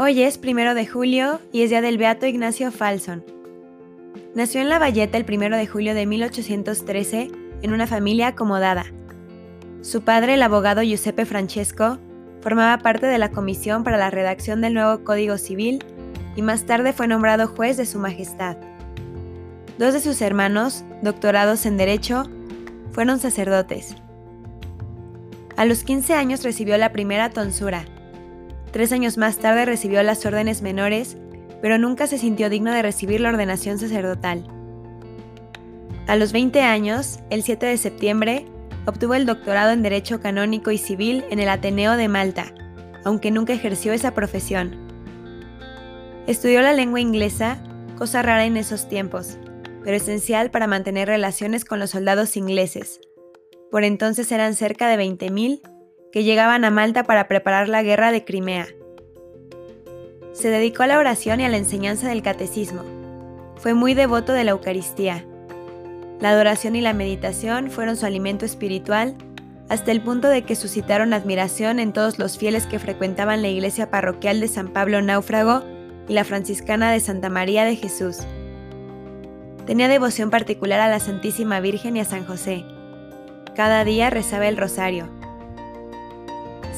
Hoy es primero de julio y es día del Beato Ignacio Falson. Nació en La Valleta el primero de julio de 1813 en una familia acomodada. Su padre, el abogado Giuseppe Francesco, formaba parte de la comisión para la redacción del nuevo Código Civil y más tarde fue nombrado juez de Su Majestad. Dos de sus hermanos, doctorados en Derecho, fueron sacerdotes. A los 15 años recibió la primera tonsura Tres años más tarde recibió las órdenes menores, pero nunca se sintió digno de recibir la ordenación sacerdotal. A los 20 años, el 7 de septiembre, obtuvo el doctorado en Derecho Canónico y Civil en el Ateneo de Malta, aunque nunca ejerció esa profesión. Estudió la lengua inglesa, cosa rara en esos tiempos, pero esencial para mantener relaciones con los soldados ingleses. Por entonces eran cerca de 20.000 que llegaban a Malta para preparar la guerra de Crimea. Se dedicó a la oración y a la enseñanza del catecismo. Fue muy devoto de la Eucaristía. La adoración y la meditación fueron su alimento espiritual hasta el punto de que suscitaron admiración en todos los fieles que frecuentaban la iglesia parroquial de San Pablo Náufrago y la franciscana de Santa María de Jesús. Tenía devoción particular a la Santísima Virgen y a San José. Cada día rezaba el rosario.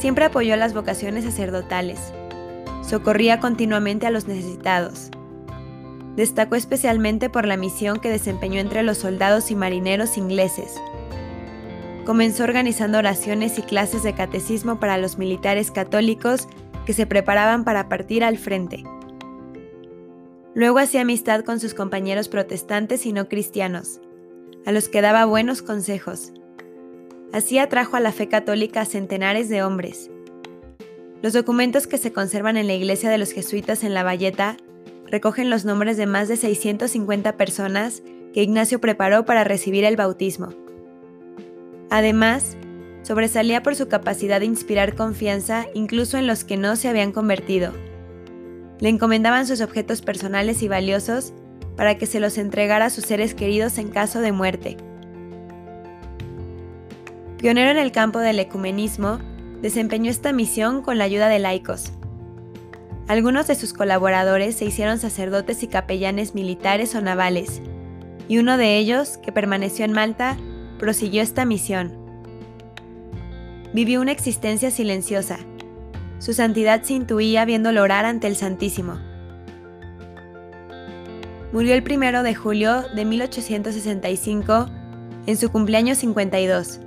Siempre apoyó las vocaciones sacerdotales. Socorría continuamente a los necesitados. Destacó especialmente por la misión que desempeñó entre los soldados y marineros ingleses. Comenzó organizando oraciones y clases de catecismo para los militares católicos que se preparaban para partir al frente. Luego hacía amistad con sus compañeros protestantes y no cristianos, a los que daba buenos consejos Así atrajo a la fe católica a centenares de hombres. Los documentos que se conservan en la iglesia de los jesuitas en La Valleta recogen los nombres de más de 650 personas que Ignacio preparó para recibir el bautismo. Además, sobresalía por su capacidad de inspirar confianza incluso en los que no se habían convertido. Le encomendaban sus objetos personales y valiosos para que se los entregara a sus seres queridos en caso de muerte. Pionero en el campo del ecumenismo, desempeñó esta misión con la ayuda de laicos. Algunos de sus colaboradores se hicieron sacerdotes y capellanes militares o navales, y uno de ellos, que permaneció en Malta, prosiguió esta misión. Vivió una existencia silenciosa. Su santidad se intuía viéndolo orar ante el Santísimo. Murió el 1 de julio de 1865 en su cumpleaños 52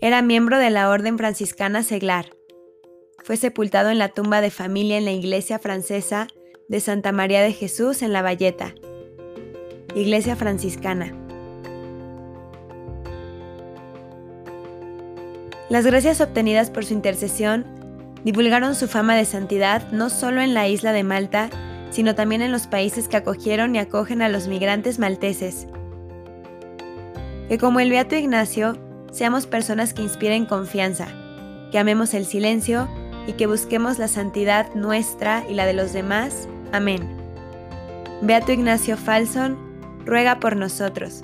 era miembro de la Orden Franciscana Seglar. Fue sepultado en la tumba de familia en la iglesia francesa de Santa María de Jesús en La Valleta, iglesia franciscana. Las gracias obtenidas por su intercesión divulgaron su fama de santidad no solo en la isla de Malta, sino también en los países que acogieron y acogen a los migrantes malteses. Que como el Beato Ignacio, seamos personas que inspiren confianza, que amemos el silencio y que busquemos la santidad nuestra y la de los demás. Amén. Beato Ignacio Falson, ruega por nosotros.